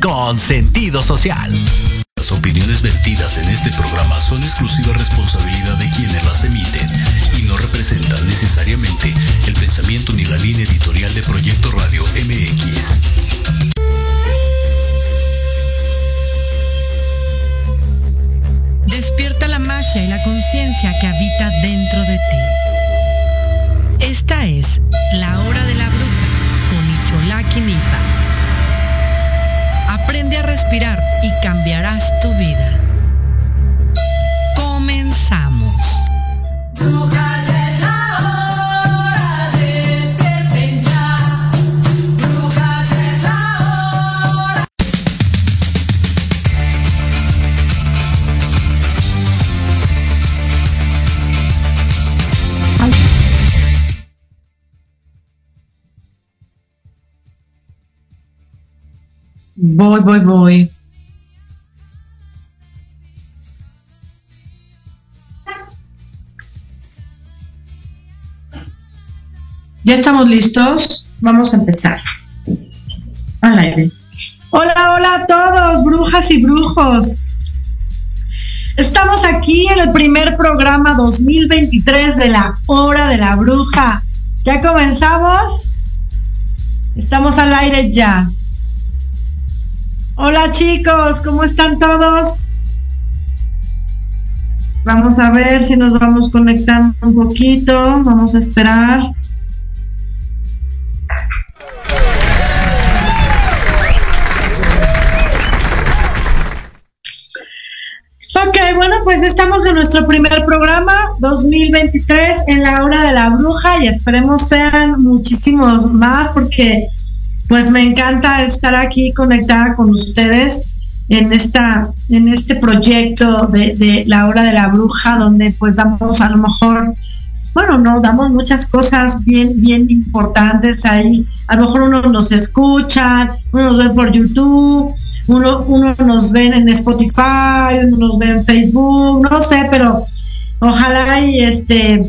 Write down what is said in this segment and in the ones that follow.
con sentido social. Las opiniones vertidas en este programa son exclusiva responsabilidad de quienes las emiten y no representan necesariamente el pensamiento ni la línea editorial de Proyecto Radio MX. Despierta la magia y la conciencia que habita dentro de ti. Esta es La Hora de la Bruja con Icholaki Nipa y cambiarás tu vida. Voy, voy, voy. ¿Ya estamos listos? Vamos a empezar. Al aire. Hola, hola a todos, brujas y brujos. Estamos aquí en el primer programa 2023 de la Hora de la Bruja. ¿Ya comenzamos? Estamos al aire ya. Hola chicos, ¿cómo están todos? Vamos a ver si nos vamos conectando un poquito. Vamos a esperar. Ok, bueno, pues estamos en nuestro primer programa 2023 en la hora de la bruja y esperemos sean muchísimos más porque pues me encanta estar aquí conectada con ustedes en esta en este proyecto de, la hora de la bruja donde pues damos a lo mejor bueno no damos muchas cosas bien bien importantes ahí. A lo mejor uno nos escucha uno nos ve por YouTube uno uno nos ve en Spotify uno nos ve en Facebook no sé pero ojalá y este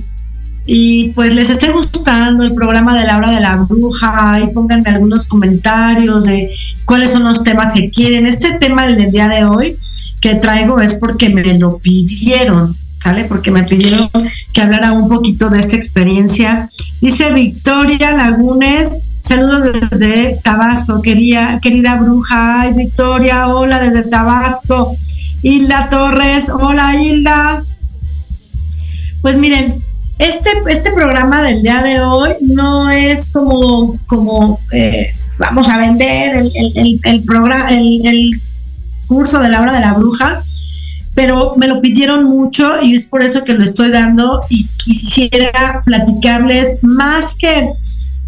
y pues les esté gustando el programa de la hora de la bruja y pónganme algunos comentarios de cuáles son los temas que quieren. Este tema del día de hoy que traigo es porque me lo pidieron, ¿sale? Porque me pidieron que hablara un poquito de esta experiencia. Dice Victoria Lagunes, saludos desde Tabasco, querida, querida bruja. Ay, Victoria, hola desde Tabasco. Hilda Torres, hola Hilda. Pues miren, este, este programa del día de hoy no es como, como eh, vamos a vender el, el, el, programa, el, curso de la hora de la bruja, pero me lo pidieron mucho y es por eso que lo estoy dando y quisiera platicarles más que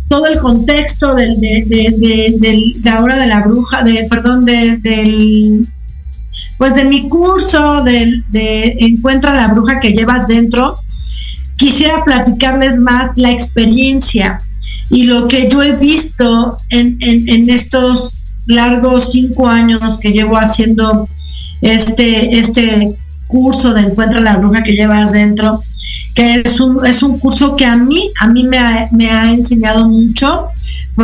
todo el contexto del, de, de, la hora de la bruja, de, perdón, de, del, pues de mi curso de Encuentra la bruja que llevas dentro quisiera platicarles más la experiencia y lo que yo he visto en, estos largos cinco años que llevo haciendo este, este curso de Encuentra la Bruja que llevas dentro, que es un, es un curso que a mí, a mí me ha, me ha enseñado mucho,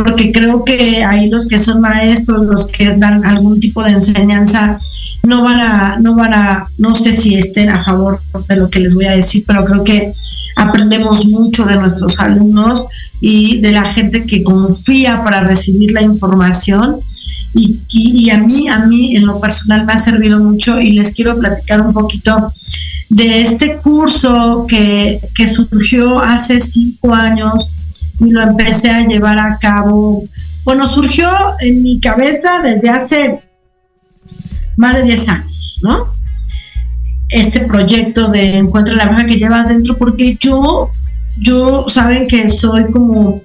porque creo que ahí los que son maestros, los que dan algún tipo de enseñanza, no van a, no van a, no sé si estén a favor de lo que les voy a decir, pero creo que aprendemos mucho de nuestros alumnos y de la gente que confía para recibir la información. Y, a mí, a mí en lo personal me ha servido mucho y les quiero platicar un poquito de este curso que, que surgió hace cinco años y lo empecé a llevar a cabo. Bueno, surgió en mi cabeza desde hace más de 10 años, ¿no? Este proyecto de Encuentra la bruja que llevas dentro, porque yo, yo, saben que soy como,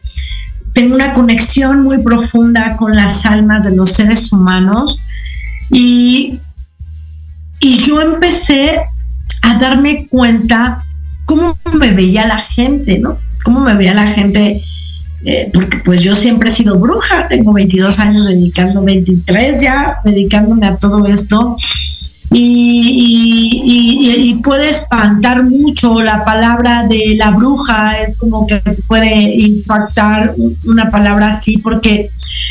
tengo una conexión muy profunda con las almas de los seres humanos y, y yo empecé a darme cuenta cómo me veía la gente, ¿no? Cómo me veía la gente eh, porque pues yo siempre he sido bruja, tengo 22 años dedicando, 23 ya, dedicándome a todo esto. Y, puede espantar mucho la palabra de la bruja, es como que puede impactar una palabra así porque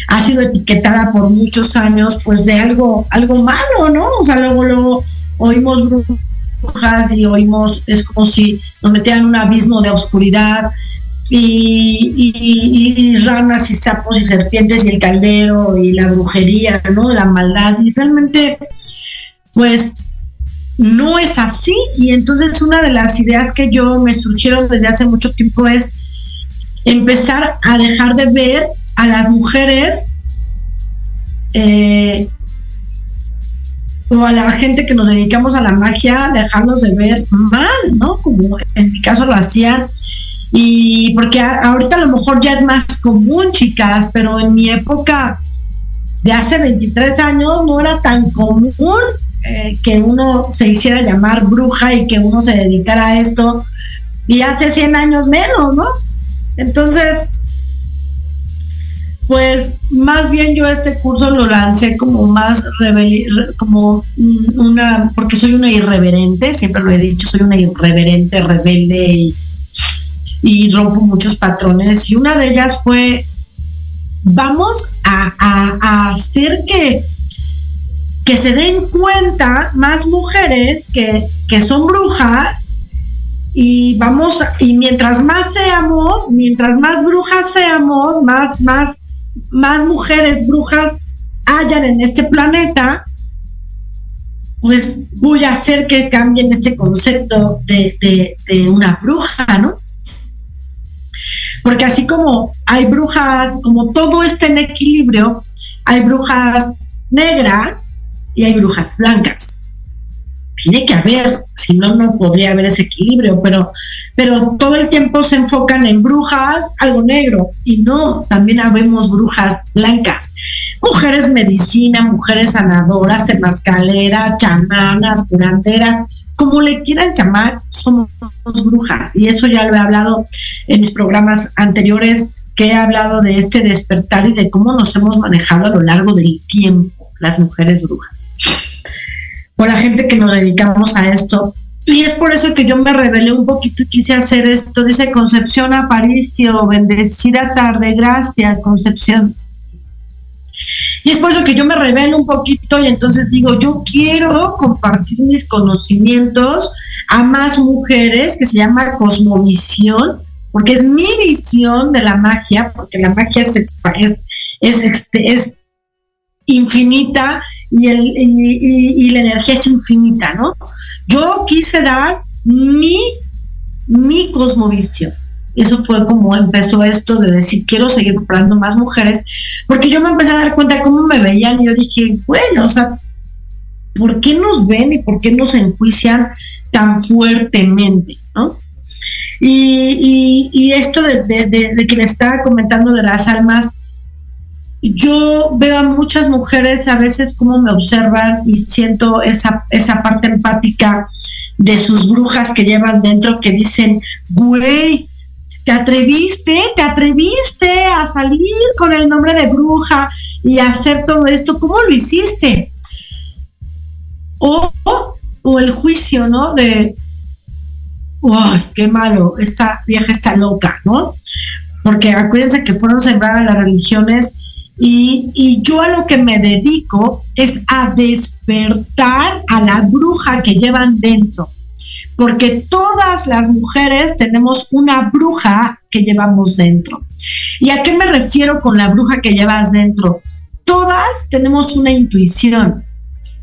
ha sido etiquetada por muchos años pues de algo, algo malo, ¿no? O sea, luego, luego oímos y oímos, es como si nos metieran en un abismo de oscuridad, y, ranas y sapos y serpientes y el caldero y la brujería, ¿no? La maldad. Y realmente, pues, no es así. Y entonces una de las ideas que yo me surgieron desde hace mucho tiempo es empezar a dejar de ver a las mujeres eh, o a la gente que nos dedicamos a la magia, dejarnos de ver mal, ¿no? Como en mi caso lo hacían y porque ahorita a lo mejor ya es más común, chicas, pero en mi época de hace 23 años no era tan común eh, que uno se hiciera llamar bruja y que uno se dedicara a esto. Y hace 100 años menos, ¿no? Entonces, pues más bien yo este curso lo lancé como más como una, porque soy una irreverente, siempre lo he dicho, soy una irreverente, rebelde y y rompo muchos patrones. Y una de ellas fue, vamos a, hacer que, que se den cuenta más mujeres que, que son brujas y vamos, y mientras más seamos, mientras más brujas seamos, más, más, más mujeres brujas hayan en este planeta, pues voy a hacer que cambien este concepto de, una bruja, ¿no? Porque así como hay brujas, como todo está en equilibrio, hay brujas negras y hay brujas blancas. Tiene que haber, si no, no podría haber ese equilibrio, pero, pero todo el tiempo se enfocan en brujas, algo negro, y no, también habemos brujas blancas. Mujeres medicina, mujeres sanadoras, temascaleras, chamanas, curanderas, como le quieran llamar, somos brujas. Y eso ya lo he hablado en mis programas anteriores, que he hablado de este despertar y de cómo nos hemos manejado a lo largo del tiempo, las mujeres brujas. O la gente que nos dedicamos a esto. Y es por eso que yo me rebelé un poquito y quise hacer esto. Dice Concepción Aparicio, bendecida tarde, gracias Concepción. Y es por eso que yo me revelo un poquito y entonces digo, yo quiero compartir mis conocimientos a más mujeres, que se llama Cosmovisión, porque es mi visión de la magia, porque la magia es, es, es, este, es infinita y, el, y, la energía es infinita, ¿no? Yo quise dar mi, mi cosmovisión. Eso fue como empezó esto de decir, quiero seguir preparando más mujeres, porque yo me empecé a dar cuenta de cómo me veían y yo dije, bueno, o sea, ¿por qué nos ven y por qué nos enjuician tan fuertemente? ¿no? Y, esto de, de, que le estaba comentando de las almas, yo veo a muchas mujeres a veces cómo me observan y siento esa, esa parte empática de sus brujas que llevan dentro que dicen, güey, te atreviste, te atreviste a salir con el nombre de bruja y hacer todo esto, ¿cómo lo hiciste? O, o el juicio, ¿no? De, ¡ay, qué malo! Esta vieja está loca, ¿no? Porque acuérdense que fueron sembradas las religiones y, yo a lo que me dedico es a despertar a la bruja que llevan dentro porque todas las mujeres tenemos una bruja que llevamos dentro. ¿Y a qué me refiero con la bruja que llevas dentro? Todas tenemos una intuición.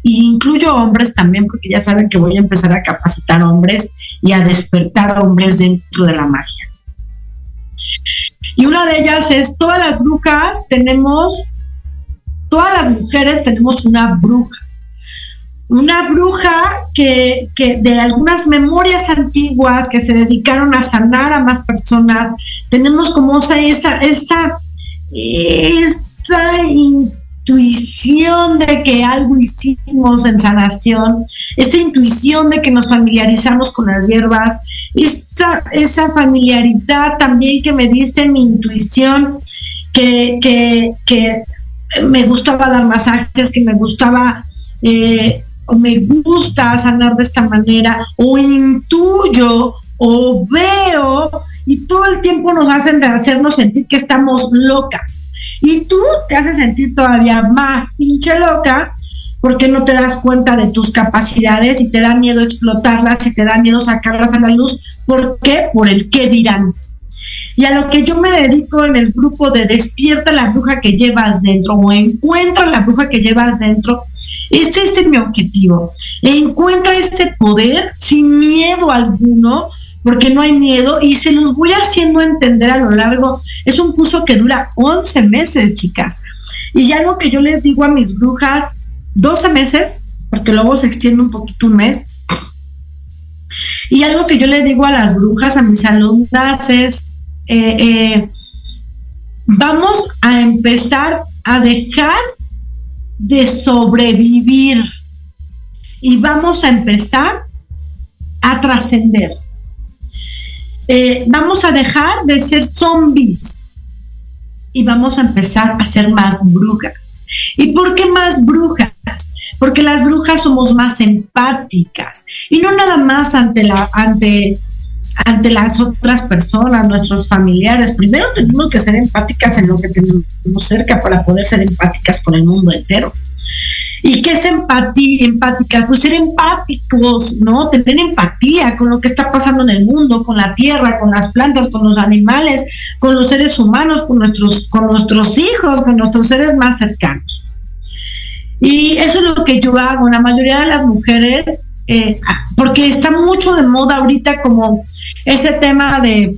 Y incluyo hombres también, porque ya saben que voy a empezar a capacitar hombres y a despertar hombres dentro de la magia. Y una de ellas es, todas las brujas tenemos, todas las mujeres tenemos una bruja una bruja que, que, de algunas memorias antiguas que se dedicaron a sanar a más personas. Tenemos como esa, esa, esa, esa intuición de que algo hicimos en sanación, esa intuición de que nos familiarizamos con las hierbas, esa, esa familiaridad también que me dice mi intuición, que, que, que me gustaba dar masajes, que me gustaba eh, o me gusta sanar de esta manera, o intuyo o veo, y todo el tiempo nos hacen de hacernos sentir que estamos locas. Y tú te haces sentir todavía más pinche loca porque no te das cuenta de tus capacidades y te da miedo explotarlas y te da miedo sacarlas a la luz. ¿Por qué? Por el qué dirán. Y a lo que yo me dedico en el grupo de despierta la bruja que llevas dentro o encuentra la bruja que llevas dentro, ese es mi objetivo. Encuentra ese poder sin miedo alguno, porque no hay miedo y se los voy haciendo entender a lo largo. Es un curso que dura 11 meses, chicas. Y ya lo que yo les digo a mis brujas, 12 meses, porque luego se extiende un poquito un mes. Y algo que yo le digo a las brujas, a mis alumnas, es, eh, eh, vamos a empezar a dejar de sobrevivir y vamos a empezar a trascender. Eh, vamos a dejar de ser zombies y vamos a empezar a ser más brujas. ¿Y por qué más brujas? Porque las brujas somos más empáticas y no nada más ante ante las otras personas, nuestros familiares. Primero tenemos que ser empáticas en lo que tenemos cerca para poder ser empáticas con el mundo entero. ¿Y qué es empatía, empática? Pues ser empáticos, ¿no? Tener empatía con lo que está pasando en el mundo, con la tierra, con las plantas, con los animales, con los seres humanos, con nuestros, con nuestros hijos, con nuestros seres más cercanos. Y eso es lo que yo hago. La mayoría de las mujeres eh, porque está mucho de moda ahorita como ese tema de,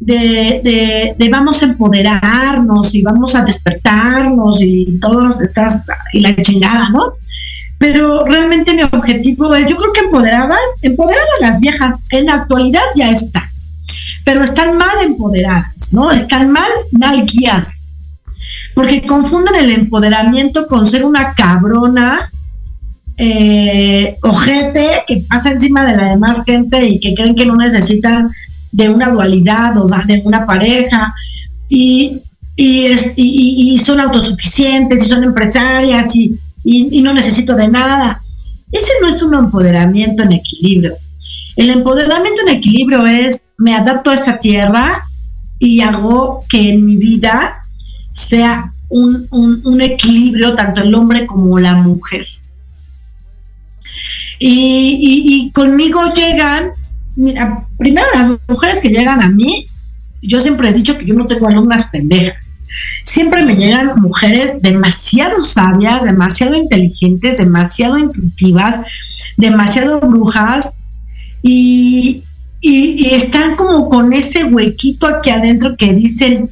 de, vamos a empoderarnos y vamos a despertarnos y todos estás y la chingada, ¿no? Pero realmente mi objetivo es, yo creo que empoderadas, empoderadas las viejas, en la actualidad ya están, pero están mal empoderadas, ¿no? Están mal, mal guiadas, porque confunden el empoderamiento con ser una cabrona eh, ojete que pasa encima de la demás gente y que creen que no necesitan de una dualidad o de una pareja y, y, son autosuficientes y son empresarias y, y no necesito de nada. Ese no es un empoderamiento en equilibrio. El empoderamiento en equilibrio es me adapto a esta tierra y hago que en mi vida sea un, un equilibrio tanto el hombre como la mujer. Y, conmigo llegan, mira, primero las mujeres que llegan a mí, yo siempre he dicho que yo no tengo alumnas pendejas. Siempre me llegan mujeres demasiado sabias, demasiado inteligentes, demasiado intuitivas, demasiado brujas y, están como con ese huequito aquí adentro que dicen,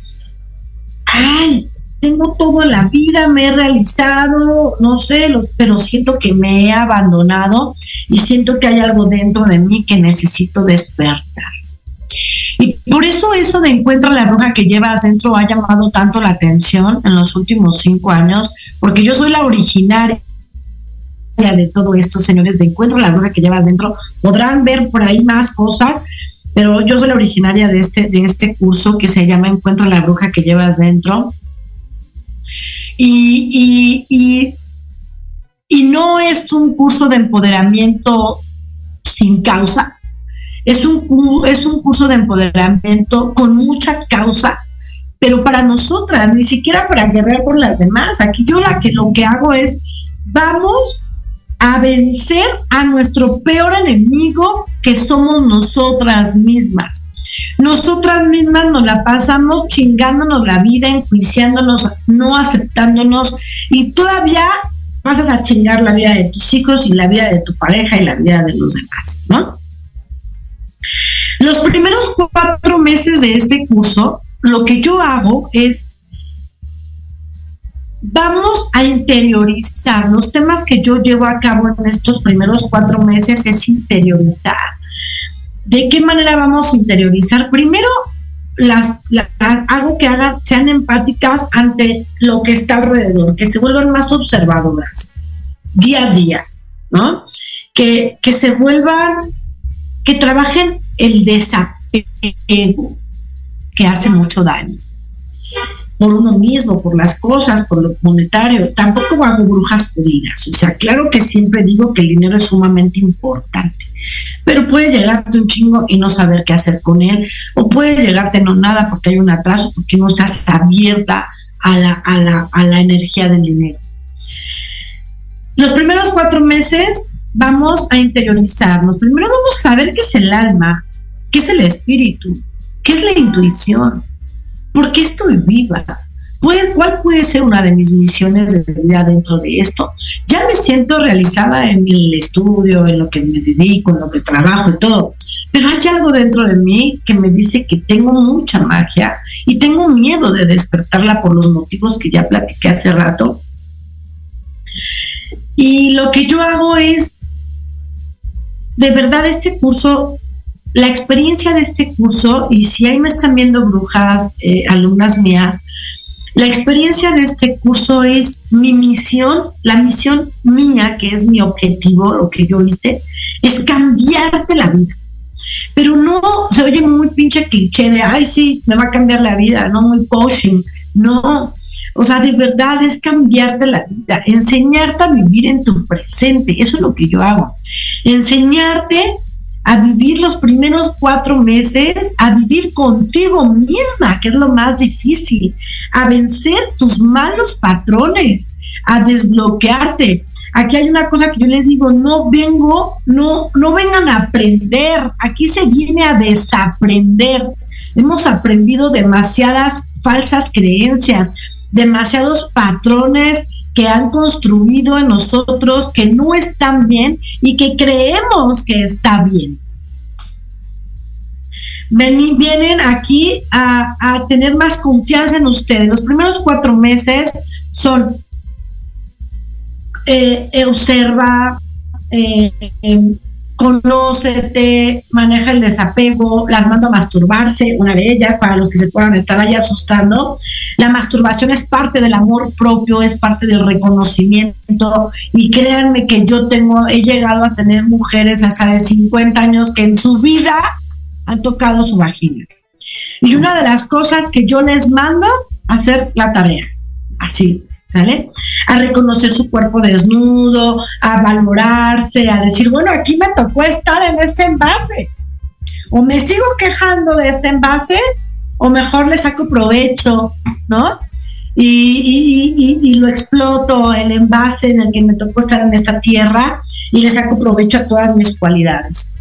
ay, tengo todo en la vida, me he realizado, no sé, pero siento que me he abandonado y siento que hay algo dentro de mí que necesito despertar. Y por eso eso de Encuentra la bruja que llevas dentro ha llamado tanto la atención en los últimos cinco años, porque yo soy la originaria de todo esto, señores, de Encuentra la bruja que llevas dentro. Podrán ver por ahí más cosas, pero yo soy la originaria de este, de este curso que se llama Encuentra la bruja que llevas dentro. Y, y, no es un curso de empoderamiento sin causa, es un, es un curso de empoderamiento con mucha causa, pero para nosotras, ni siquiera para guerrear por las demás. Aquí yo la que, lo que hago es, vamos a vencer a nuestro peor enemigo que somos nosotras mismas. Nosotras mismas nos la pasamos chingándonos la vida, enjuiciándonos, no aceptándonos y todavía pasas a chingar la vida de tus hijos y la vida de tu pareja y la vida de los demás, ¿no? Los primeros cuatro meses de este curso, lo que yo hago es vamos a interiorizar. Los temas que yo llevo a cabo en estos primeros cuatro meses es interiorizar. ¿De qué manera vamos a interiorizar? Primero, las, hago que hagan, sean empáticas ante lo que está alrededor, que se vuelvan más observadoras día a día, ¿no? Que, que se vuelvan, que trabajen el desapego, que hace mucho daño por uno mismo, por las cosas, por lo monetario. Tampoco hago brujas judías. O sea, claro que siempre digo que el dinero es sumamente importante, pero puede llegarte un chingo y no saber qué hacer con él, o puede llegarte no nada porque hay un atraso, porque no estás abierta a la, a la, a la energía del dinero. Los primeros cuatro meses vamos a interiorizarnos. Primero vamos a saber qué es el alma, qué es el espíritu, qué es la intuición, ¿Por qué estoy viva? ¿Cuál puede ser una de mis misiones de vida dentro de esto? Ya me siento realizada en mi estudio, en lo que me dedico, en lo que trabajo y todo, pero hay algo dentro de mí que me dice que tengo mucha magia y tengo miedo de despertarla por los motivos que ya platiqué hace rato. Y lo que yo hago es, de verdad, este curso la experiencia de este curso, y si ahí me están viendo brujas, eh, alumnas mías, la experiencia de este curso es mi misión, la misión mía, que es mi objetivo, lo que yo hice, es cambiarte la vida. Pero no se oye muy pinche cliché de, ay, sí, me va a cambiar la vida, no muy coaching. No, o sea, de verdad es cambiarte la vida, enseñarte a vivir en tu presente. Eso es lo que yo hago. Enseñarte a vivir los primeros cuatro meses, a vivir contigo misma, que es lo más difícil, a vencer tus malos patrones, a desbloquearte. Aquí hay una cosa que yo les digo, no vengo, no, no vengan a aprender, aquí se viene a desaprender. Hemos aprendido demasiadas falsas creencias, demasiados patrones que han construido en nosotros que no están bien y que creemos que está bien. vienen aquí a, tener más confianza en ustedes. Los primeros cuatro meses son eh, observa, eh, em, conócete, maneja el desapego, las mando a masturbarse, una de ellas, para los que se puedan estar ahí asustando. La masturbación es parte del amor propio, es parte del reconocimiento y créanme que yo tengo, he llegado a tener mujeres hasta de 50 años que en su vida han tocado su vagina. Y una de las cosas que yo les mando, hacer la tarea, así, ¿sale? A reconocer su cuerpo desnudo, a valorarse, a decir, bueno, aquí me tocó estar en este envase. O me sigo quejando de este envase, o mejor le saco provecho, ¿no? Y, lo exploto, el envase en el que me tocó estar en esta tierra, y le saco provecho a todas mis cualidades.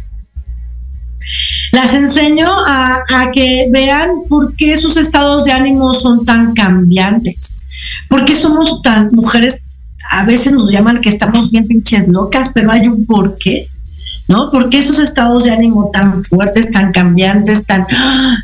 Las enseño a que vean por qué sus estados de ánimo son tan cambiantes ¿Por qué somos tan mujeres? A veces nos llaman que estamos bien pinches locas, pero hay un porqué. ¿no? Porque esos estados de ánimo tan fuertes, tan cambiantes, tan,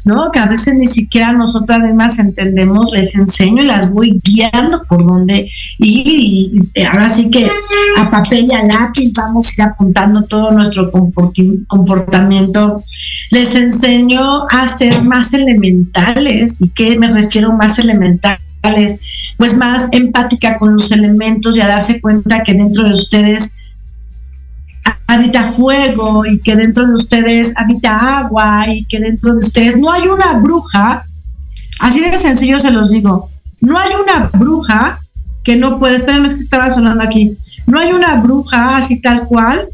¿no? Que a veces ni siquiera nosotras mismas entendemos, les enseño y las voy guiando por dónde ir y, ahora sí que a papel y a lápiz vamos a ir apuntando todo nuestro comportamiento. Les enseño a ser más elementales. ¿Y qué me refiero más elementales? Pues más empática con los elementos y a darse cuenta que dentro de ustedes habita fuego y que dentro de ustedes habita agua y que dentro de ustedes no hay una bruja, así de sencillo se los digo, no hay una bruja que no puede, espérenme es que estaba sonando aquí, no hay una bruja así tal cual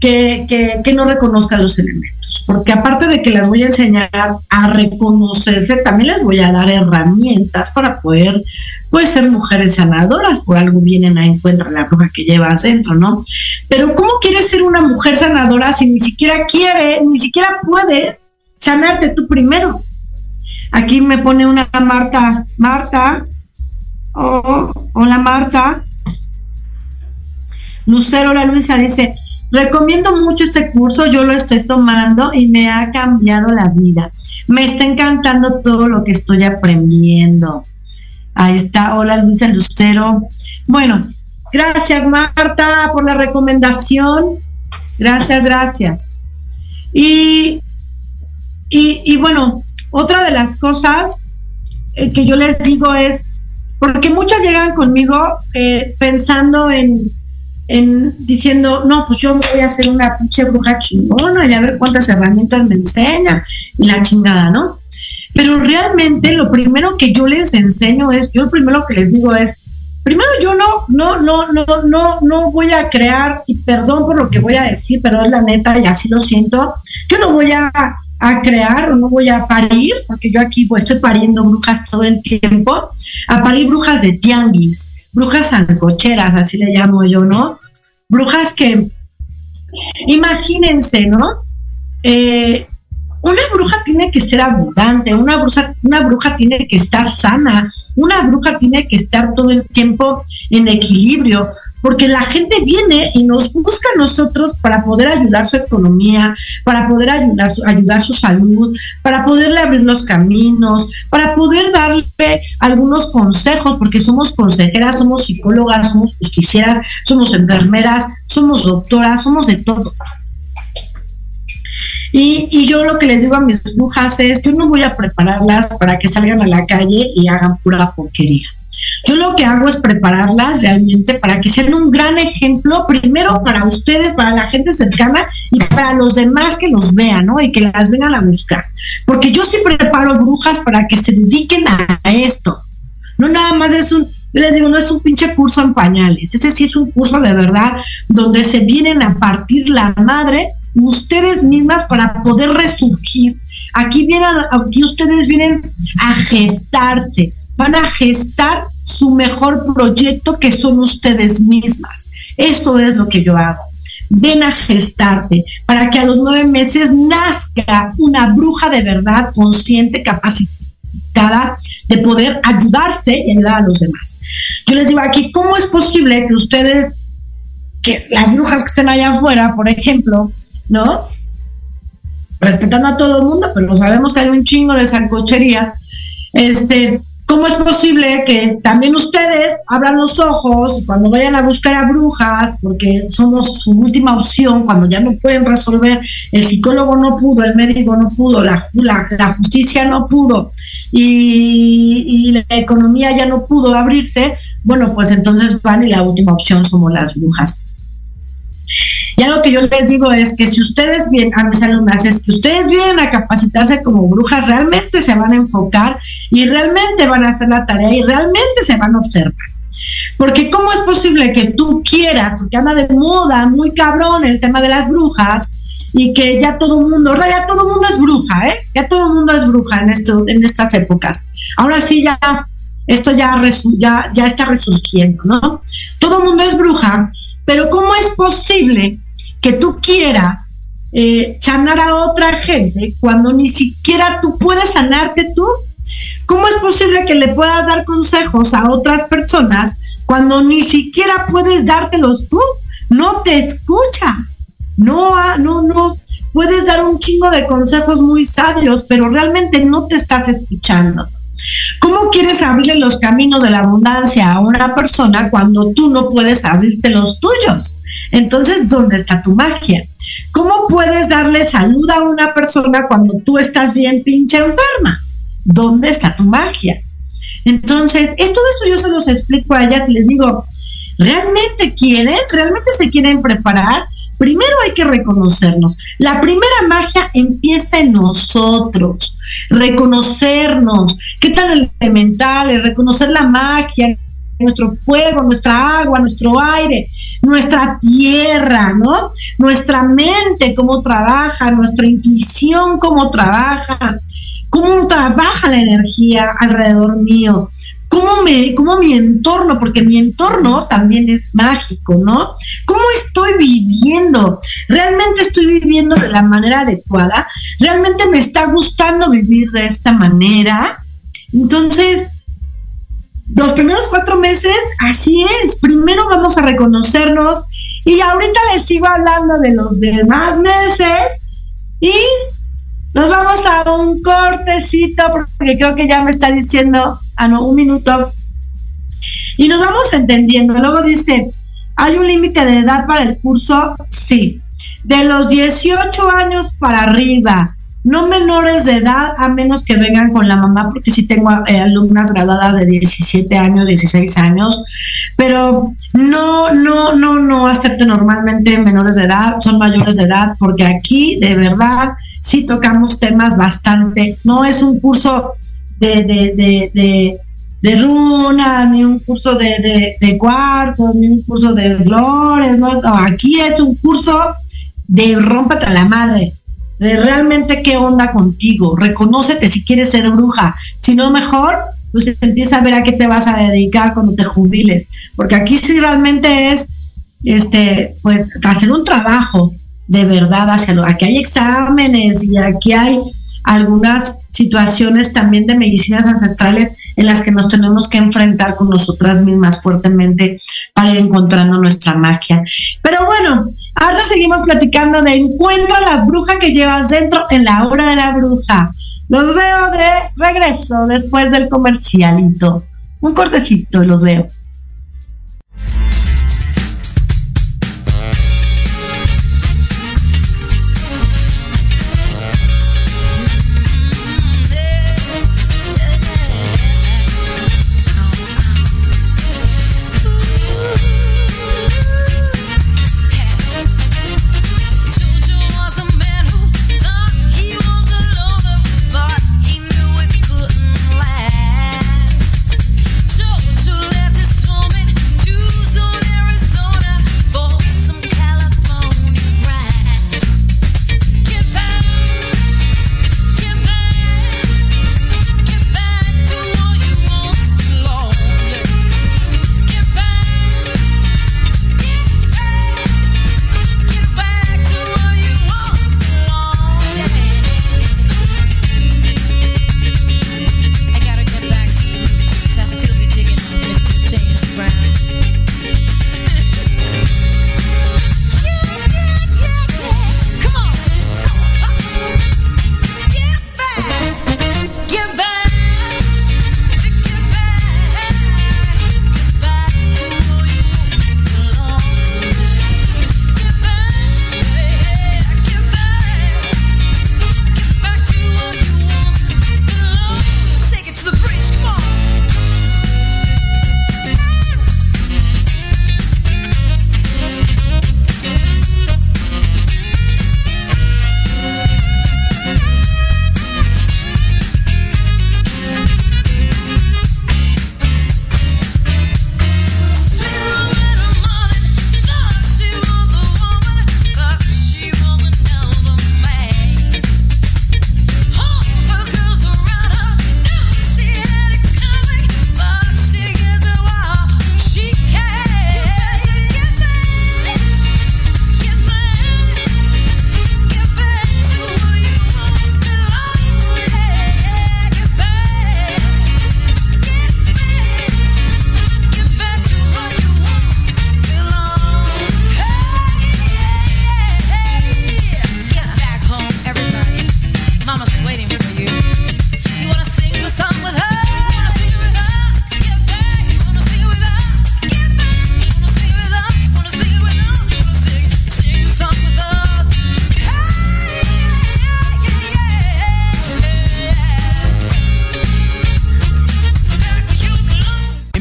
que, no reconozca los elementos, porque aparte de que les voy a enseñar a reconocerse, también les voy a dar herramientas para poder pues, ser mujeres sanadoras, por algo vienen a encontrar la bruja que llevas dentro, ¿no? Pero ¿cómo quieres ser una mujer sanadora si ni siquiera quieres, ni siquiera puedes sanarte tú primero? Aquí me pone una Marta, Marta, oh, hola Marta. Lucero, la Luisa dice, Recomiendo mucho este curso, yo lo estoy tomando y me ha cambiado la vida. Me está encantando todo lo que estoy aprendiendo. Ahí está, hola Luisa Lucero. Bueno, gracias Marta por la recomendación. Gracias, gracias. Y, y, bueno, otra de las cosas eh, que yo les digo es, porque muchas llegan conmigo eh, pensando en, en, diciendo, no, pues yo voy a hacer una pinche bruja chingona y a ver cuántas herramientas me enseña y la chingada, ¿no? Pero realmente lo primero que yo les enseño es, yo lo primero que les digo es, primero yo no, no, no, no, no, no voy a crear, y perdón por lo que voy a decir, pero es la neta y así lo siento, yo no voy a, crear o no voy a parir, porque yo aquí pues, estoy pariendo brujas todo el tiempo, a parir brujas de tianguis, brujas sancocheras, así le llamo yo, ¿no? Brujas que, imagínense, ¿no? Eh, una bruja tiene que ser abundante, una bruja, una bruja tiene que estar sana, una bruja tiene que estar todo el tiempo en equilibrio, porque la gente viene y nos busca a nosotros para poder ayudar su economía, para poder ayudar, ayudar su salud, para poderle abrir los caminos, para poder darle algunos consejos, porque somos consejeras, somos psicólogas, somos justicieras, somos enfermeras, somos doctoras, somos de todo. Y, yo lo que les digo a mis brujas es, yo no voy a prepararlas para que salgan a la calle y hagan pura porquería. Yo lo que hago es prepararlas realmente para que sean un gran ejemplo, primero para ustedes, para la gente cercana y para los demás que los vean, ¿no? Y que las vengan a buscar. Porque yo sí preparo brujas para que se dediquen a esto. No nada más es un, yo les digo, no es un pinche curso en pañales, ese sí es un curso de verdad donde se vienen a partir la madre ustedes mismas para poder resurgir. Aquí vienen, aquí ustedes vienen a gestarse, van a gestar su mejor proyecto que son ustedes mismas. Eso es lo que yo hago. Ven a gestarte para que a los nueve meses nazca una bruja de verdad, consciente, capacitada de poder ayudarse y ayudar a los demás. Yo les digo aquí, ¿cómo es posible que ustedes, que las brujas que estén allá afuera, por ejemplo, ¿no? Respetando a todo el mundo, pero sabemos que hay un chingo de sancochería. Este, ¿cómo es posible que también ustedes abran los ojos cuando vayan a buscar a brujas, porque somos su última opción, cuando ya no pueden resolver, el psicólogo no pudo, el médico no pudo, la, la, justicia no pudo y, y la economía ya no pudo abrirse, bueno, pues entonces van y la última opción somos las brujas. Y algo que yo les digo es que si ustedes vienen, a mis alumnas, es que ustedes vienen a capacitarse como brujas, realmente se van a enfocar y realmente van a hacer la tarea y realmente se van a observar. Porque ¿cómo es posible que tú quieras, porque anda de moda muy cabrón el tema de las brujas, y que ya todo el mundo, ya todo el mundo es bruja, ¿eh? Ya todo el mundo es bruja en, esto, en estas épocas. Ahora sí ya, esto ya, ya, ya está resurgiendo, ¿no? Todo el mundo es bruja, pero ¿cómo es posible que tú quieras eh, sanar a otra gente cuando ni siquiera tú puedes sanarte tú? ¿Cómo es posible que le puedas dar consejos a otras personas cuando ni siquiera puedes dártelos tú? No te escuchas. No, ah, no, no. Puedes dar un chingo de consejos muy sabios, pero realmente no te estás escuchando. ¿Cómo quieres abrirle los caminos de la abundancia a una persona cuando tú no puedes abrirte los tuyos? Entonces, ¿dónde está tu magia? ¿Cómo puedes darle salud a una persona cuando tú estás bien pinche enferma? ¿Dónde está tu magia? Entonces, es todo esto yo se los explico a ellas y les digo, ¿realmente quieren? ¿Realmente se quieren preparar? Primero hay que reconocernos. La primera magia empieza en nosotros. Reconocernos. ¿Qué tan elemental es reconocer la magia? nuestro fuego, nuestra agua, nuestro aire, nuestra tierra, ¿no? Nuestra mente, cómo trabaja, nuestra intuición, cómo trabaja, cómo trabaja la energía alrededor mío, cómo, me, cómo mi entorno, porque mi entorno también es mágico, ¿no? ¿Cómo estoy viviendo? ¿Realmente estoy viviendo de la manera adecuada? ¿Realmente me está gustando vivir de esta manera? Entonces, los primeros cuatro meses, así es. Primero vamos a reconocernos y ahorita les sigo hablando de los demás meses y nos vamos a un cortecito porque creo que ya me está diciendo, ah no, un minuto, Y nos vamos entendiendo. Luego dice, ¿hay un límite de edad para el curso? Sí. De los 18 años para arriba, no menores de edad, a menos que vengan con la mamá, porque sí tengo eh, alumnas graduadas de 17 años, 16 años, pero no, no, no, no acepto normalmente menores de edad, son mayores de edad, porque aquí de verdad sí tocamos temas bastante, no es un curso de, de, de, de de runa, ni un curso de, de, cuarzo, ni un curso de flores, no, aquí es un curso de rómpate a la madre, realmente qué onda contigo, reconócete si quieres ser bruja, si no mejor, pues empieza a ver a qué te vas a dedicar cuando te jubiles, porque aquí sí realmente es, este, pues hacer un trabajo de verdad hacia aquí hay exámenes y aquí hay algunas situaciones también de medicinas ancestrales en las que nos tenemos que enfrentar con nosotras mismas fuertemente para ir encontrando nuestra magia. Pero bueno, ahora seguimos platicando de encuentra la bruja que llevas dentro en la hora de la bruja. Los veo de regreso después del comercialito. Un cortecito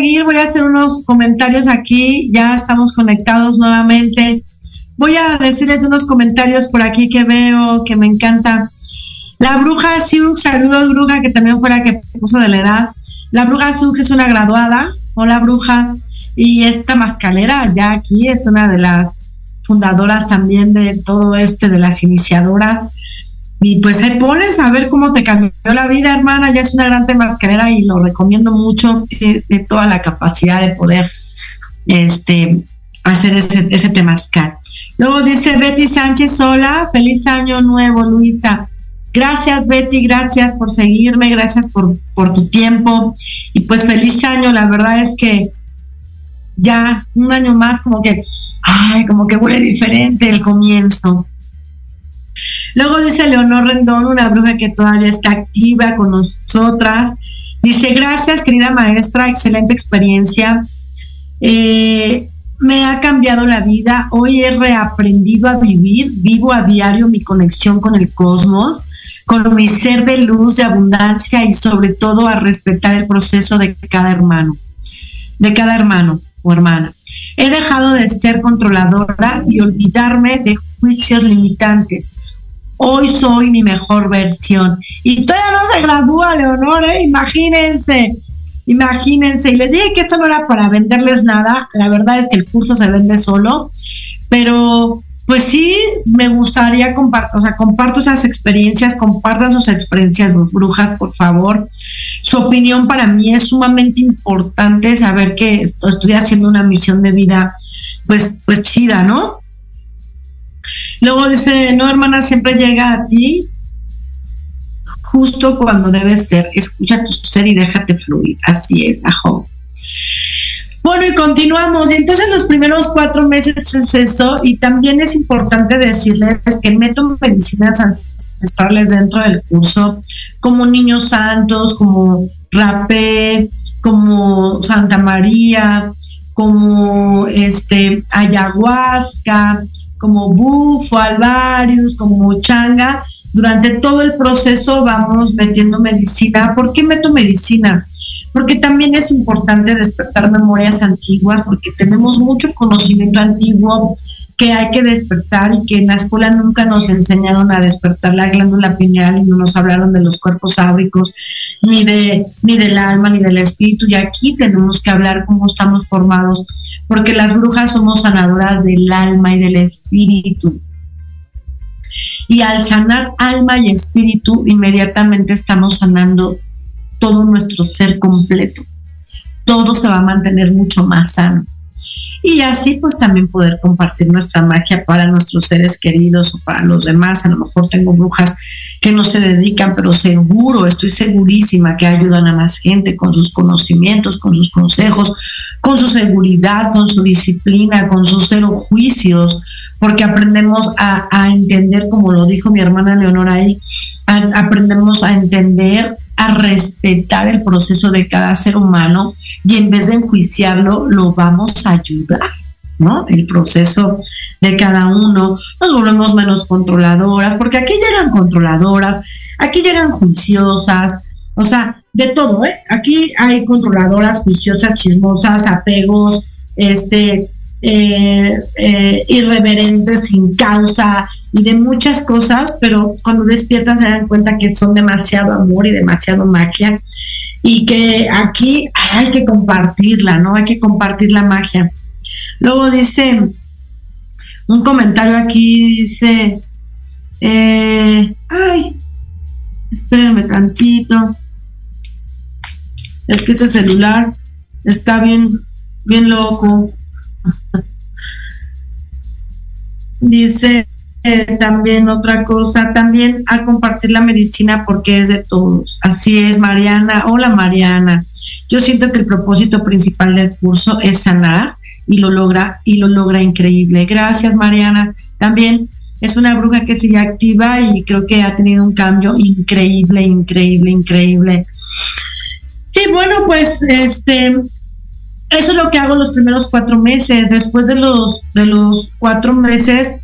veo. voy a hacer unos comentarios aquí, ya estamos conectados nuevamente. Voy a decirles unos comentarios por aquí que veo, que me encanta. La bruja Siux, saludos bruja, que también fue la que puso de la edad. La bruja Siux es una graduada, hola bruja, y esta mascalera ya aquí es una de las fundadoras también de todo este, de las iniciadoras. Y pues ahí pones a ver cómo te cambió la vida, hermana. Ya es una gran temascarera y lo recomiendo mucho. Tiene, toda la capacidad de poder este, hacer ese, ese temascar. Luego dice Betty Sánchez, hola, feliz año nuevo, Luisa. Gracias, Betty, gracias por seguirme, gracias por tu tiempo. Y pues feliz año, la verdad es que ya un año más como que, ay, como que huele diferente el comienzo. Luego dice Leonor Rendón, una bruja que todavía está activa con nosotras. Dice, gracias querida maestra, excelente experiencia. Eh, me ha cambiado la vida. Hoy he reaprendido a vivir, vivo a diario mi conexión con el cosmos, con mi ser de luz, de abundancia y sobre todo a respetar el proceso de cada hermano, de cada hermano o hermana. He dejado de ser controladora y olvidarme de juicios limitantes. Hoy soy mi mejor versión. Y todavía no se gradúa, Leonor, ¿eh? imagínense, imagínense. Y les dije que esto no era para venderles nada. La verdad es que el curso se vende solo. Pero pues sí, me gustaría compartir, o sea, comparto esas experiencias, compartan sus experiencias, brujas, por favor. Su opinión para mí es sumamente importante saber que estoy haciendo una misión de vida, pues, pues chida, ¿no? Luego dice, no, hermana, siempre llega a ti justo cuando debe ser. Escucha tu ser y déjate fluir. Así es, ajo. Bueno, y continuamos. Y entonces los primeros cuatro meses es eso. Y también es importante decirles que meto medicinas ancestrales dentro del curso, como Niños Santos, como Rapé, como Santa María, como este ayahuasca, como bufo, alvarius, como changa, durante todo el proceso vamos metiendo medicina. ¿Por qué meto medicina? Porque también es importante despertar memorias antiguas, porque tenemos mucho conocimiento antiguo que hay que despertar y que en la escuela nunca nos enseñaron a despertar la glándula pineal y no nos hablaron de los cuerpos áuricos, ni de ni del alma, ni del espíritu. Y aquí tenemos que hablar cómo estamos formados, porque las brujas somos sanadoras del alma y del espíritu. Y al sanar alma y espíritu, inmediatamente estamos sanando todo nuestro ser completo. Todo se va a mantener mucho más sano. Y así pues también poder compartir nuestra magia para nuestros seres queridos o para los demás. A lo mejor tengo brujas que no se dedican, pero seguro, estoy segurísima que ayudan a más gente con sus conocimientos, con sus consejos, con su seguridad, con su disciplina, con sus cero juicios, porque aprendemos a, entender, como lo dijo mi hermana Leonora ahí, aprendemos a entender, respetar el proceso de cada ser humano y en vez de enjuiciarlo, lo vamos a ayudar. ¿no? El proceso de cada uno, nos volvemos menos controladoras, porque aquí llegan controladoras, aquí llegan juiciosas, o sea, de todo, ¿eh? Aquí hay controladoras, juiciosas, chismosas, apegos, este, eh, eh, irreverentes sin causa y de muchas cosas, pero cuando despiertan se dan cuenta que son demasiado amor y demasiado magia y que aquí hay que compartirla, ¿no? Hay que compartir la magia. Luego dice, un comentario aquí dice, eh, ay, espérenme tantito, es que ese celular está bien, bien loco. Dice eh, también otra cosa, también a compartir la medicina porque es de todos. Así es, Mariana. Hola, Mariana. Yo siento que el propósito principal del curso es sanar y lo logra y lo logra increíble. Gracias, Mariana. También es una bruja que sigue activa y creo que ha tenido un cambio increíble, increíble, increíble. Y bueno, pues este eso es lo que hago los primeros cuatro meses. Después de los, de los cuatro meses,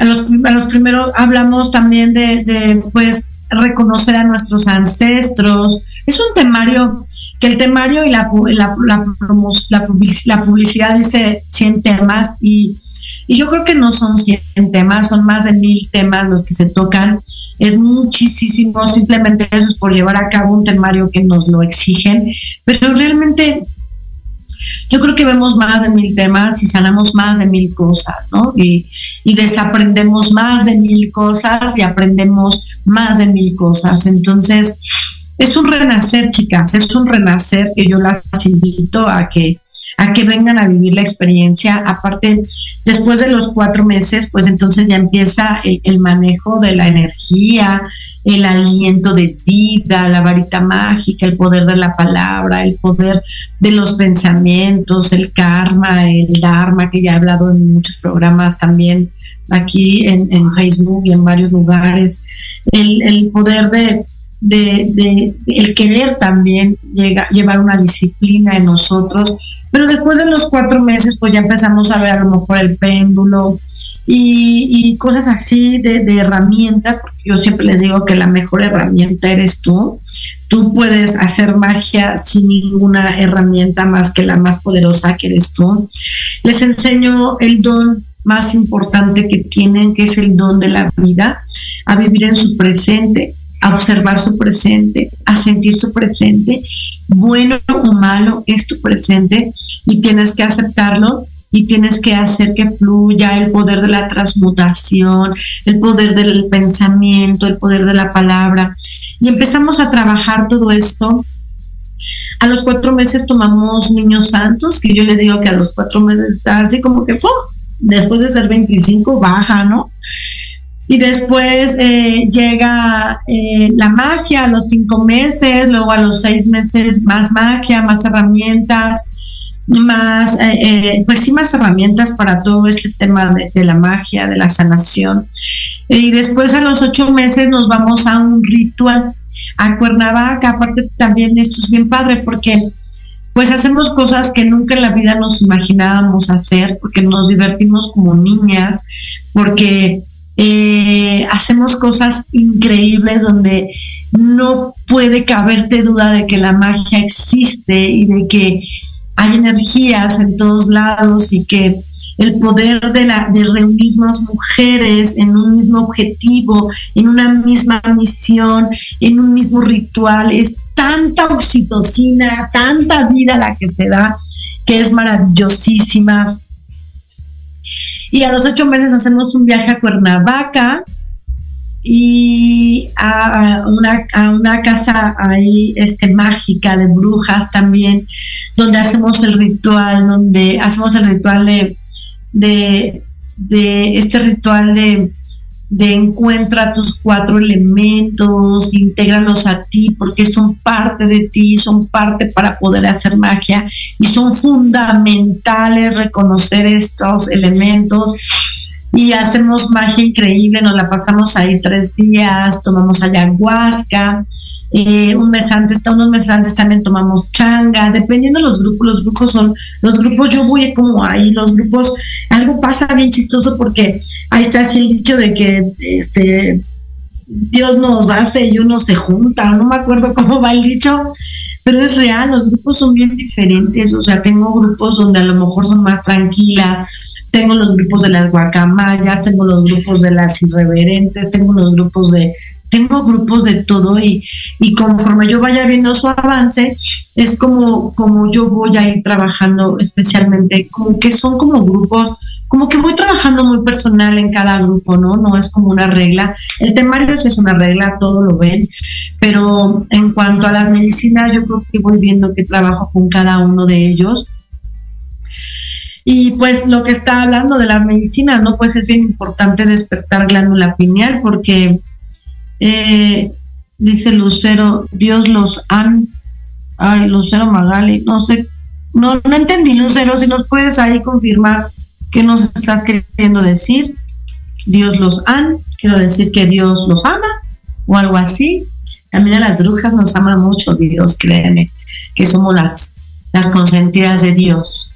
a los, primeros hablamos también de, pues reconocer a nuestros ancestros. Es un temario, que el temario y la, la, la, la publicidad dice 100 temas y, y, yo creo que no son 100 temas, son más de mil temas los que se tocan. Es muchísimo, simplemente eso es por llevar a cabo un temario que nos lo exigen, pero realmente yo creo que vemos más de mil temas y sanamos más de mil cosas, ¿no? Y, y desaprendemos más de mil cosas y aprendemos más de mil cosas. Entonces, es un renacer, chicas, es un renacer que yo las invito a que a que vengan a vivir la experiencia. Aparte, después de los cuatro meses, pues entonces ya empieza el, manejo de la energía, el aliento de vida, la varita mágica, el poder de la palabra, el poder de los pensamientos, el karma, el dharma, que ya he hablado en muchos programas también aquí en, Facebook y en varios lugares, el, el poder de de, el querer también llega, llevar una disciplina en nosotros, pero después de los cuatro meses pues ya empezamos a ver a lo mejor el péndulo y, cosas así de, de, herramientas, porque yo siempre les digo que la mejor herramienta eres tú. Tú puedes hacer magia sin ninguna herramienta más que la más poderosa que eres tú. Les enseño el don más importante que tienen, que es el don de la vida, a vivir en su presente, a observar su presente, a sentir su presente, bueno o malo es tu presente y tienes que aceptarlo y tienes que hacer que fluya el poder de la transmutación, el poder del pensamiento, el poder de la palabra. Y empezamos a trabajar todo esto. A los cuatro meses tomamos niños santos, que yo les digo que a los cuatro meses está así como que, después de ser 25, baja, ¿no? Y después eh, llega eh, la magia a los cinco meses, luego a los seis meses más magia, más herramientas, más, eh, pues sí, más herramientas para todo este tema de, de, la magia, de la sanación. Y después a los ocho meses nos vamos a un ritual a Cuernavaca, aparte también esto es bien padre porque pues hacemos cosas que nunca en la vida nos imaginábamos hacer, porque nos divertimos como niñas, porque eh, hacemos cosas increíbles donde no puede caberte duda de que la magia existe y de que hay energías en todos lados y que el poder de, la, de reunirnos mujeres en un mismo objetivo, en una misma misión, en un mismo ritual, es tanta oxitocina, tanta vida la que se da, que es maravillosísima. Y a los ocho meses hacemos un viaje a Cuernavaca y a una, a una casa ahí este, mágica de brujas también, donde hacemos el ritual, donde hacemos el ritual de, de, de este ritual de de encuentra tus cuatro elementos, intégralos a ti porque son parte de ti, son parte para poder hacer magia y son fundamentales reconocer estos elementos. Y hacemos magia increíble, nos la pasamos ahí tres días, tomamos ayahuasca, eh, un mes antes, unos meses antes también tomamos changa, dependiendo de los grupos, los grupos son, los grupos yo voy como ahí, los grupos, algo pasa bien chistoso porque ahí está así el dicho de que este Dios nos hace y uno se junta, no me acuerdo cómo va el dicho, pero es real, los grupos son bien diferentes, o sea, tengo grupos donde a lo mejor son más tranquilas, tengo los grupos de las guacamayas, tengo los grupos de las irreverentes, tengo los grupos de, tengo grupos de todo y, y conforme yo vaya viendo su avance, es como, como yo voy a ir trabajando especialmente, como que son como grupos, como que voy trabajando muy personal en cada grupo, ¿no? No es como una regla. El temario sí es una regla, todo lo ven, pero en cuanto a las medicinas, yo creo que voy viendo que trabajo con cada uno de ellos y pues lo que está hablando de la medicina, ¿no? Pues es bien importante despertar glándula pineal porque eh, dice Lucero, Dios los han, ay, Lucero Magali, no sé, no, no entendí Lucero, si nos puedes ahí confirmar qué nos estás queriendo decir. Dios los han, quiero decir que Dios los ama o algo así. También a las brujas nos ama mucho Dios, créeme, que somos las, las consentidas de Dios.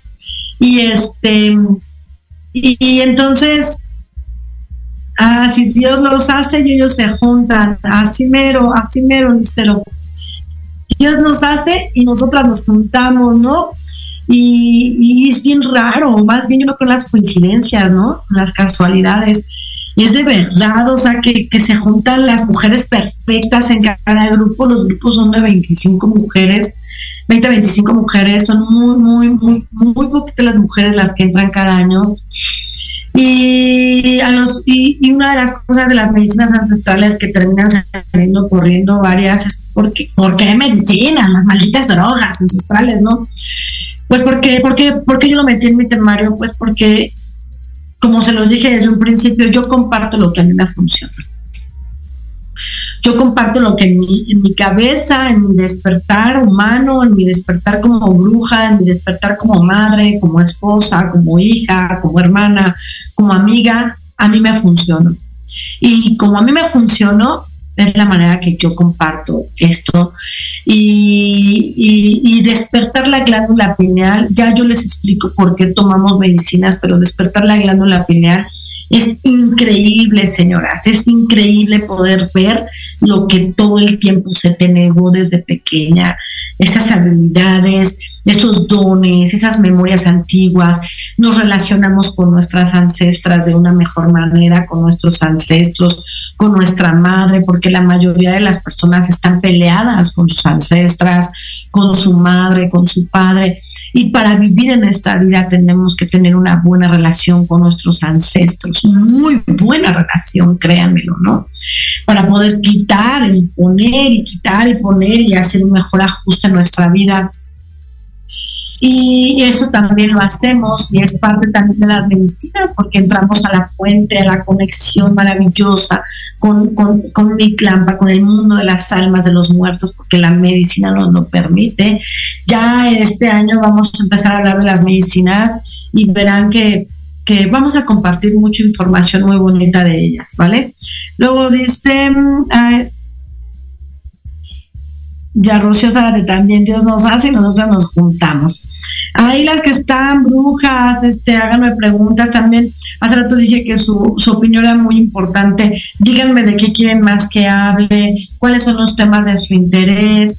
Y este, y, entonces, ah, si Dios los hace y ellos se juntan, así mero, así mero, cero. Dios nos hace y nosotras nos juntamos, ¿no? Y, y, es bien raro, más bien yo no creo las coincidencias, ¿no? Las casualidades. es de verdad, o sea, que, se juntan las mujeres perfectas en cada grupo, los grupos son de 25 mujeres, 20, 25 mujeres, son muy, muy, muy, muy poquitas las mujeres las que entran cada año. Y, a los, y, una de las cosas de las medicinas ancestrales que terminan saliendo corriendo varias es porque, ¿por qué medicinas? Las malditas drogas ancestrales, ¿no? Pues porque, porque, porque yo lo metí en mi temario, pues porque como se los dije desde un principio, yo comparto lo que a mí me funciona. Yo comparto lo que en mi, cabeza, en mi despertar humano, en mi despertar como bruja, en mi despertar como madre, como esposa, como hija, como hermana, como amiga, a mí me funciona. Y como a mí me funcionó, es la manera que yo comparto esto. Y, despertar la glándula pineal, ya yo les explico por qué tomamos medicinas, pero despertar la glándula pineal es increíble, señoras, es increíble poder ver lo que todo el tiempo se te negó desde pequeña, esas habilidades, esos dones, esas memorias antiguas, nos relacionamos con nuestras ancestras de una mejor manera, con nuestros ancestros, con nuestra madre, porque la mayoría de las personas están peleadas con sus ancestras, con su madre, con su padre. Y para vivir en esta vida tenemos que tener una buena relación con nuestros ancestros, muy buena relación, créanmelo, ¿no? Para poder quitar y poner y quitar y poner y hacer un mejor ajuste en nuestra vida y eso también lo hacemos y es parte también de las medicinas porque entramos a la fuente, a la conexión maravillosa con, con, con mi con el mundo de las almas de los muertos, porque la medicina nos lo permite. Ya este año vamos a empezar a hablar de las medicinas y verán que que vamos a compartir mucha información muy bonita de ellas, ¿vale? Luego dice, mm, ya Rocío Zárate también, Dios nos hace y nosotros nos juntamos. Ahí las que están brujas, este, háganme preguntas también. Hace rato dije que su, su opinión era muy importante. Díganme de qué quieren más que hable, cuáles son los temas de su interés.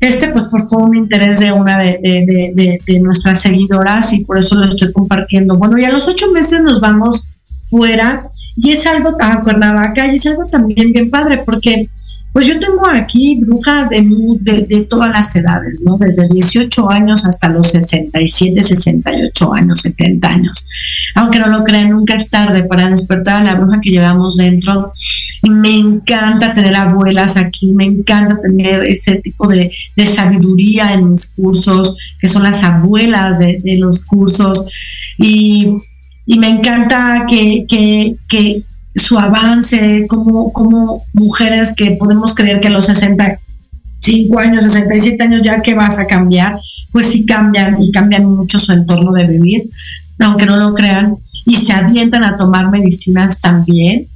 Este, pues, por fue un interés de una de, de, de, nuestras seguidoras y por eso lo estoy compartiendo. Bueno, y a los ocho meses nos vamos fuera y es algo a Cuernavaca y es algo también bien padre porque pues yo tengo aquí brujas de, de, todas las edades, ¿no? Desde 18 años hasta los 67, 68 años, 70 años. Aunque no lo crean, nunca es tarde para despertar a la bruja que llevamos dentro. Me encanta tener abuelas aquí, me encanta tener ese tipo de, sabiduría en mis cursos, que son las abuelas de, los cursos. Y, me encanta que, que, que su avance, como, como mujeres que podemos creer que a los 65 años, 67 años ya que vas a cambiar, pues sí cambian y cambian mucho su entorno de vivir, aunque no lo crean, y se avientan a tomar medicinas también.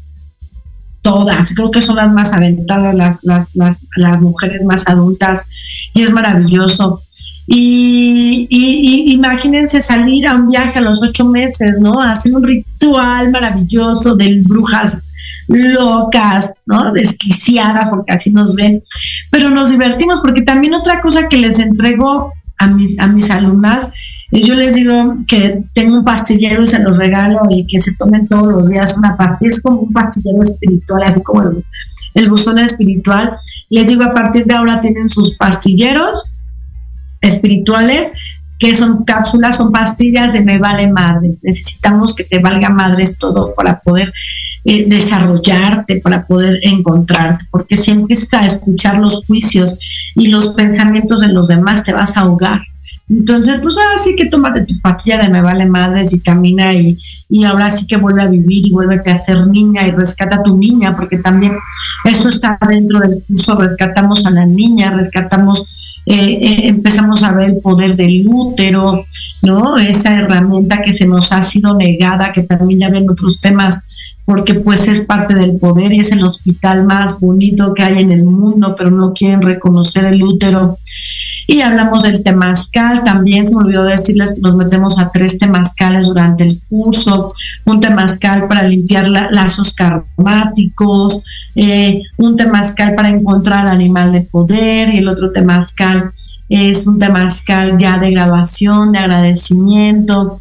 Todas, creo que son las más aventadas, las, las, las, las mujeres más adultas, y es maravilloso. Y, imagínense salir a un viaje a los ocho meses, ¿no? Hacer un ritual maravilloso de brujas locas, ¿no? Desquiciadas, porque así nos ven. Pero nos divertimos, porque también otra cosa que les entrego a mis, a mis alumnas es yo les digo que tengo un pastillero y se los regalo y que se tomen todos los días una pastilla. Es como un pastillero espiritual, así como el, el buzón espiritual. Les digo, a partir de ahora tienen sus pastilleros espirituales que son cápsulas, son pastillas de me vale madres. Necesitamos que te valga madres todo para poder eh, desarrollarte, para poder encontrarte, porque si empiezas a escuchar los juicios y los pensamientos de los demás, te vas a ahogar. Entonces, pues ahora sí que tómate tu pastilla de me vale madres y camina y, y ahora sí que vuelve a vivir y vuélvete a ser niña y rescata a tu niña, porque también eso está dentro del curso, rescatamos a la niña, rescatamos eh, eh, empezamos a ver el poder del útero, ¿no? Esa herramienta que se nos ha sido negada, que también ya ven otros temas, porque pues es parte del poder y es el hospital más bonito que hay en el mundo, pero no quieren reconocer el útero. Y hablamos del temazcal, también se me olvidó decirles que nos metemos a tres temazcales durante el curso, un temazcal para limpiar lazos karmáticos, eh, un temazcal para encontrar al animal de poder y el otro temazcal es un temazcal ya de grabación, de agradecimiento.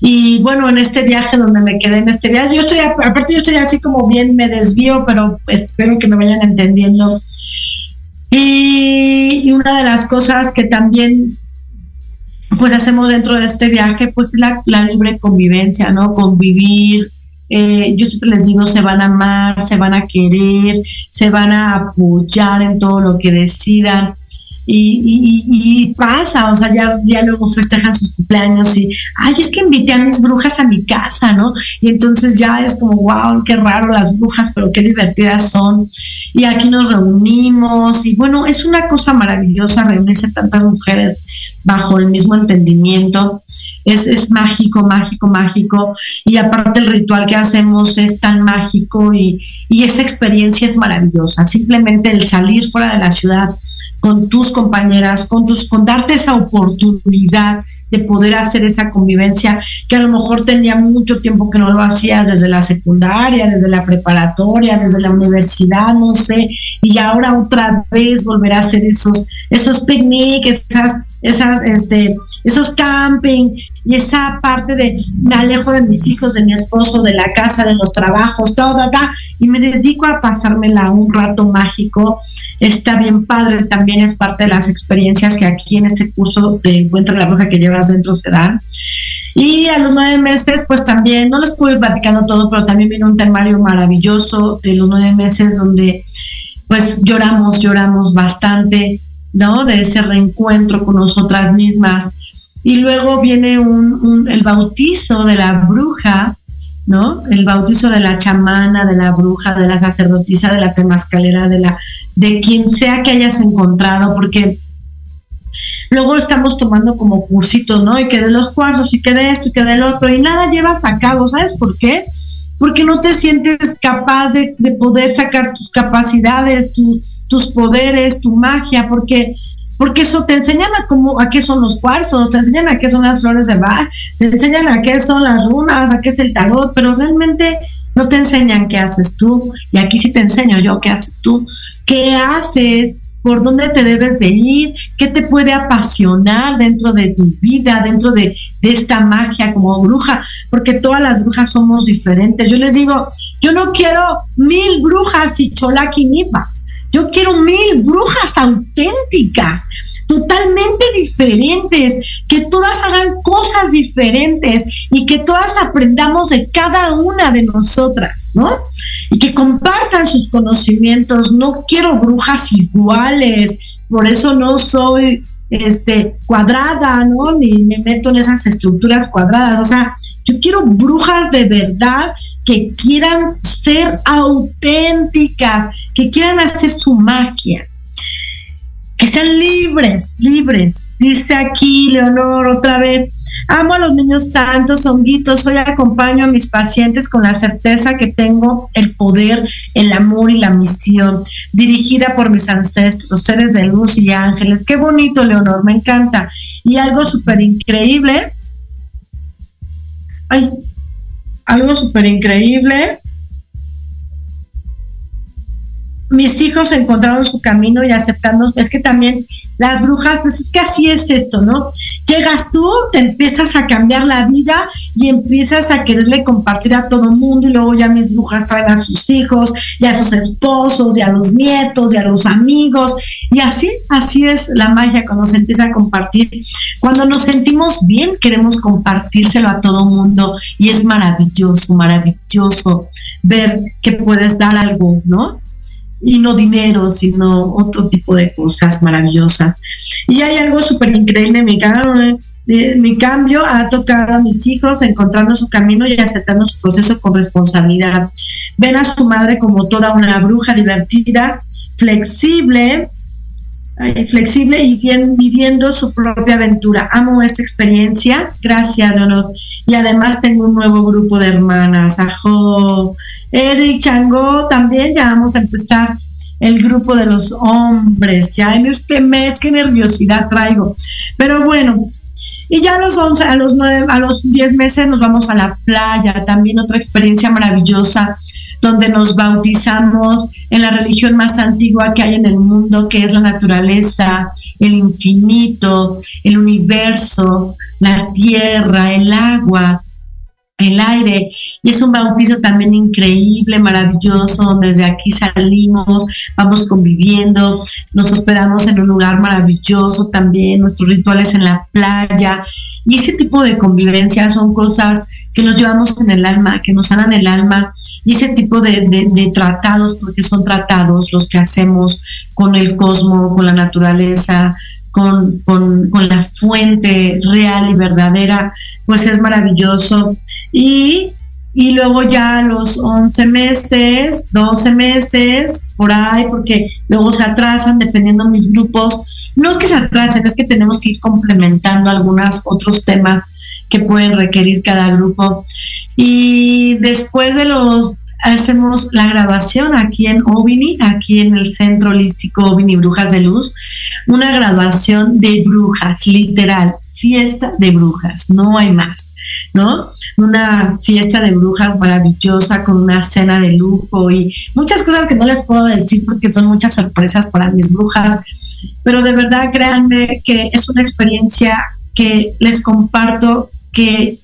Y bueno, en este viaje donde me quedé en este viaje, yo estoy, aparte yo estoy así como bien, me desvío, pero espero que me vayan entendiendo. Y, una de las cosas que también pues hacemos dentro de este viaje, pues es la, la libre convivencia, ¿no? Convivir, eh, yo siempre les digo, se van a amar, se van a querer, se van a apoyar en todo lo que decidan y, pasa, o sea, ya, ya luego festejan sus cumpleaños y, ay, es que invité a mis brujas a mi casa, ¿no? Y entonces ya es como, wow, qué raro las brujas, pero qué divertidas son. Y aquí nos reunimos y bueno, es una cosa maravillosa reunirse tantas mujeres bajo el mismo entendimiento. Es, es mágico, mágico, mágico. Y aparte el ritual que hacemos es tan mágico y, y esa experiencia es maravillosa. Simplemente el salir fuera de la ciudad con tus compañeras, con tus, con darte esa oportunidad de poder hacer esa convivencia que a lo mejor tenía mucho tiempo que no lo hacías desde la secundaria, desde la preparatoria, desde la universidad, no sé, y ahora otra vez volver a hacer esos, esos picnics, esas esas, este, esos camping y esa parte de me alejo de mis hijos, de mi esposo, de la casa, de los trabajos, todo, acá, y me dedico a pasármela un rato mágico. Está bien padre, también es parte de las experiencias que aquí en este curso de Encuentra la Roja que llevas dentro se dan. Y a los nueve meses, pues también, no les puedo ir platicando todo, pero también viene un temario maravilloso de los nueve meses donde pues lloramos, lloramos bastante, ¿no? De ese reencuentro con nosotras mismas. Y luego viene un, el bautizo de la bruja, ¿no? El bautizo de la chamana, de la bruja, de la sacerdotisa, de la temascalera, de la, de quien sea que hayas encontrado, porque luego estamos tomando como cursitos, ¿no? Y que de los cuarzos, y que de esto, y que del otro, y nada llevas a cabo, ¿sabes por qué? Porque no te sientes capaz de, de poder sacar tus capacidades, tus tus poderes, tu magia, porque porque eso te enseñan a cómo, a qué son los cuarzos, te enseñan a qué son las flores de Bach, te enseñan a qué son las runas, a qué es el tarot, pero realmente no te enseñan qué haces tú. Y aquí sí te enseño yo qué haces tú, qué haces, por dónde te debes de ir, qué te puede apasionar dentro de tu vida, dentro de, de esta magia como bruja, porque todas las brujas somos diferentes. Yo les digo, yo no quiero mil brujas y cholaki nipa yo quiero mil brujas auténticas, totalmente diferentes, que todas hagan cosas diferentes y que todas aprendamos de cada una de nosotras, ¿no? Y que compartan sus conocimientos. No quiero brujas iguales, por eso no soy este cuadrada, ¿no? Ni me meto en esas estructuras cuadradas, o sea, yo quiero brujas de verdad que quieran ser auténticas, que quieran hacer su magia, que sean libres, libres. Dice aquí Leonor otra vez, amo a los niños santos, honguitos, hoy acompaño a mis pacientes con la certeza que tengo el poder, el amor y la misión, dirigida por mis ancestros, seres de luz y ángeles. Qué bonito, Leonor, me encanta. Y algo súper increíble Ay, algo súper increíble. Mis hijos encontraron su camino y aceptando, es que también las brujas, pues es que así es esto, ¿no? Llegas tú, te empiezas a cambiar la vida y empiezas a quererle compartir a todo el mundo y luego ya mis brujas traen a sus hijos y a sus esposos y a los nietos y a los amigos y así, así es la magia cuando se empieza a compartir. Cuando nos sentimos bien queremos compartírselo a todo el mundo y es maravilloso, maravilloso ver que puedes dar algo, ¿no? Y no dinero, sino otro tipo de cosas maravillosas. Y hay algo súper increíble, mi, mi cambio ha tocado a mis hijos encontrando su camino y aceptando su proceso con responsabilidad. Ven a su madre como toda una bruja divertida, flexible, flexible y bien viviendo su propia aventura. Amo esta experiencia. Gracias, Leonor. Y además tengo un nuevo grupo de hermanas. Ajo. Eric Chango, también ya vamos a empezar el grupo de los hombres, ya en este mes, qué nerviosidad traigo. Pero bueno, y ya a los 11, a los 9, a los 10 meses nos vamos a la playa, también otra experiencia maravillosa, donde nos bautizamos en la religión más antigua que hay en el mundo, que es la naturaleza, el infinito, el universo, la tierra, el agua, el aire. Y es un bautizo también increíble, maravilloso. Desde aquí salimos, vamos conviviendo, nos hospedamos en un lugar maravilloso también, nuestros rituales en la playa. Y ese tipo de convivencia son cosas que nos llevamos en el alma, que nos sanan el alma. Y ese tipo de, de tratados, porque son tratados los que hacemos con el cosmos, con la naturaleza, con, con, con, la fuente real y verdadera, pues es maravilloso. Y, y luego ya los 11 meses, 12 meses, por ahí, porque luego se atrasan dependiendo mis grupos. No es que se atrasen, es que tenemos que ir complementando algunos otros temas que pueden requerir cada grupo. Y después de los hacemos la graduación aquí en Ovini, aquí en el Centro Holístico Ovini Brujas de Luz, una graduación de brujas, literal, fiesta de brujas, no hay más, ¿no? Una fiesta de brujas maravillosa con una cena de lujo y muchas cosas que no les puedo decir porque son muchas sorpresas para mis brujas, pero de verdad créanme que es una experiencia que les comparto que,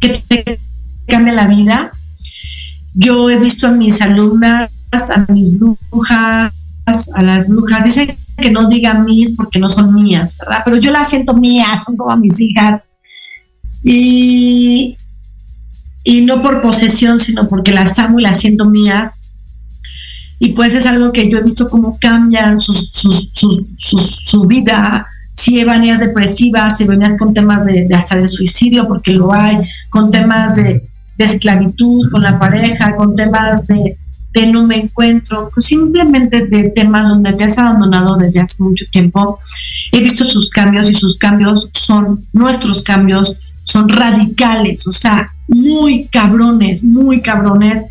que te cambia la vida, yo he visto a mis alumnas, a mis brujas, a las brujas, dicen que no digan mis porque no son mías, ¿verdad? Pero yo las siento mías, son como mis hijas. Y, y no por posesión, sino porque las amo y las siento mías. Y pues es algo que yo he visto cómo cambian su, su, vida, si evanías depresivas, si venías con temas de, hasta de suicidio, porque lo hay, con temas de, de esclavitud con la pareja, con temas de, no me encuentro, pues simplemente de temas donde te has abandonado desde hace mucho tiempo. He visto sus cambios y sus cambios son nuestros cambios, son radicales, o sea, muy cabrones, muy cabrones.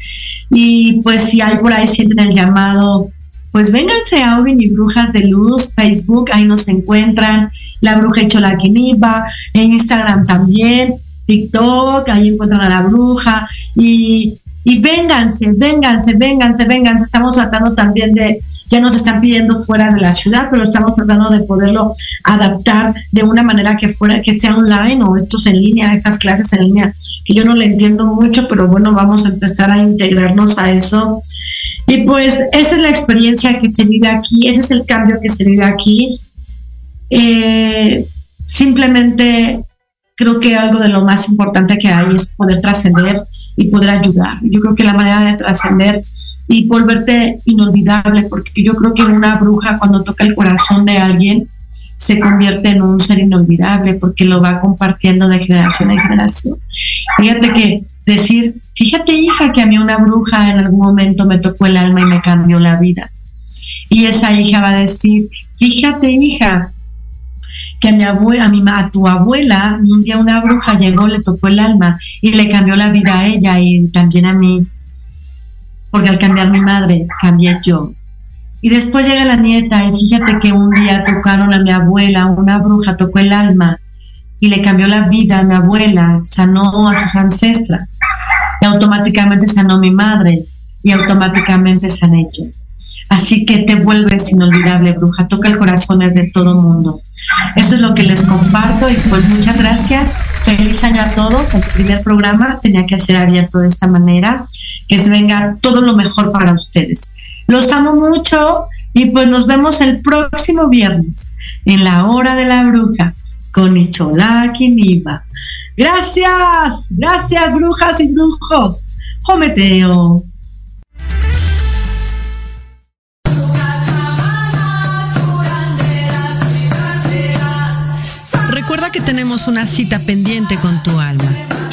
Y pues si hay por ahí sienten el llamado, pues vénganse a Ovin y Brujas de Luz, Facebook, ahí nos encuentran, La Bruja Hecho la Quinipa, en Instagram también. TikTok, ahí encuentran a la bruja y, y vénganse, vénganse, vénganse, vénganse. Estamos tratando también de, ya nos están pidiendo fuera de la ciudad, pero estamos tratando de poderlo adaptar de una manera que fuera, que sea online o estos en línea, estas clases en línea, que yo no le entiendo mucho, pero bueno, vamos a empezar a integrarnos a eso. Y pues esa es la experiencia que se vive aquí, ese es el cambio que se vive aquí. Eh, simplemente creo que algo de lo más importante que hay es poder trascender y poder ayudar. Yo creo que la manera de trascender y volverte inolvidable, porque yo creo que una bruja cuando toca el corazón de alguien se convierte en un ser inolvidable porque lo va compartiendo de generación en generación. Fíjate que decir, fíjate hija que a mí una bruja en algún momento me tocó el alma y me cambió la vida. Y esa hija va a decir, fíjate hija que a mi abuela, a, mi, a tu abuela, un día una bruja llegó, le tocó el alma y le cambió la vida a ella y también a mí, porque al cambiar mi madre, cambié yo. Y después llega la nieta y fíjate que un día tocaron a mi abuela, una bruja tocó el alma y le cambió la vida a mi abuela, sanó a sus ancestras y automáticamente sanó mi madre y automáticamente sané yo. Así que te vuelves inolvidable, bruja. Toca el corazón de todo mundo. Eso es lo que les comparto y pues muchas gracias. Feliz año a todos. El primer programa tenía que ser abierto de esta manera. Que se venga todo lo mejor para ustedes. Los amo mucho y pues nos vemos el próximo viernes en la hora de la bruja con Icholaki Niva. Gracias, gracias brujas y brujos. Jometeo. Tenemos una cita pendiente con tu alma.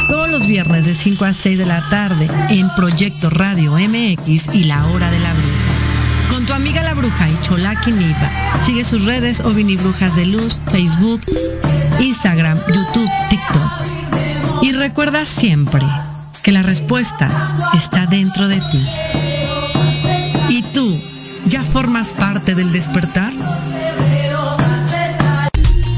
Todos los viernes de 5 a 6 de la tarde en Proyecto Radio MX y La Hora de la Bruja. Con tu amiga la bruja y Cholaki Nipa. Sigue sus redes o Brujas de Luz, Facebook, Instagram, YouTube, TikTok. Y recuerda siempre que la respuesta está dentro de ti. ¿Y tú ya formas parte del despertar?